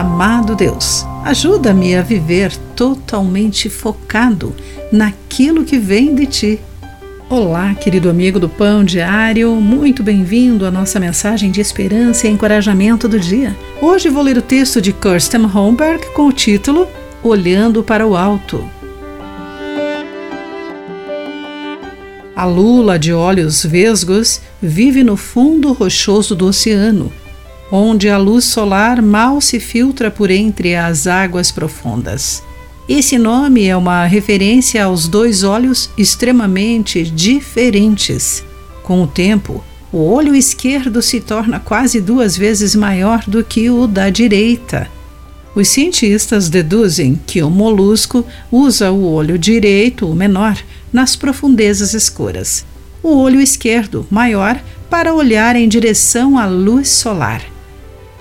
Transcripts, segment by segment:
Amado Deus, ajuda-me a viver totalmente focado naquilo que vem de ti. Olá, querido amigo do Pão Diário, muito bem-vindo à nossa mensagem de esperança e encorajamento do dia. Hoje vou ler o texto de Kirsten Holmberg com o título Olhando para o Alto. A lula de olhos vesgos vive no fundo rochoso do oceano, onde a luz solar mal se filtra por entre as águas profundas. Esse nome é uma referência aos dois olhos extremamente diferentes. Com o tempo, o olho esquerdo se torna quase duas vezes maior do que o da direita. Os cientistas deduzem que o molusco usa o olho direito, o menor, nas profundezas escuras, o olho esquerdo, maior, para olhar em direção à luz solar.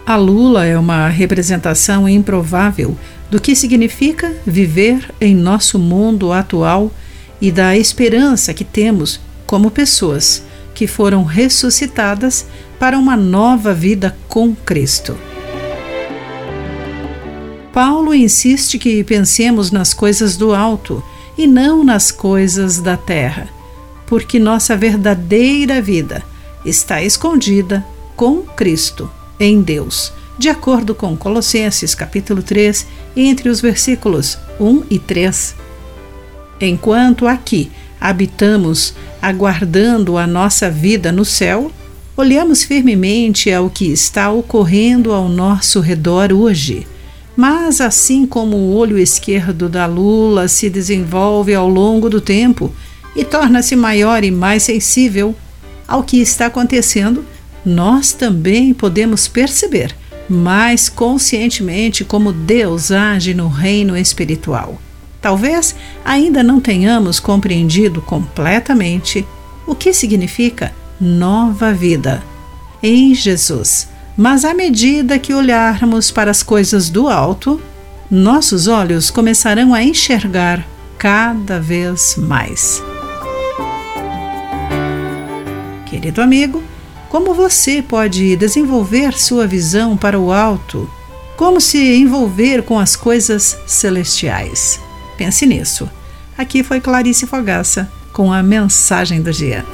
A lula é uma representação improvável do que significa viver em nosso mundo atual e da esperança que temos como pessoas que foram ressuscitadas para uma nova vida com Cristo. Paulo insiste que pensemos nas coisas do alto e não nas coisas da terra, porque nossa verdadeira vida está escondida com Cristo em Deus, de acordo com Colossenses capítulo 3, entre os versículos 1 e 3. Enquanto aqui habitamos aguardando a nossa vida no céu, olhamos firmemente ao que está ocorrendo ao nosso redor hoje. Mas assim como o olho esquerdo da lula se desenvolve ao longo do tempo e torna-se maior e mais sensível ao que está acontecendo, nós também podemos perceber mais conscientemente como Deus age no reino espiritual. Talvez ainda não tenhamos compreendido completamente o que significa nova vida em Jesus, mas à medida que olharmos para as coisas do alto, nossos olhos começarão a enxergar cada vez mais. Querido amigo, como você pode desenvolver sua visão para o alto? Como se envolver com as coisas celestiais? Pense nisso. Aqui foi Clarice Fogaça com a mensagem do dia.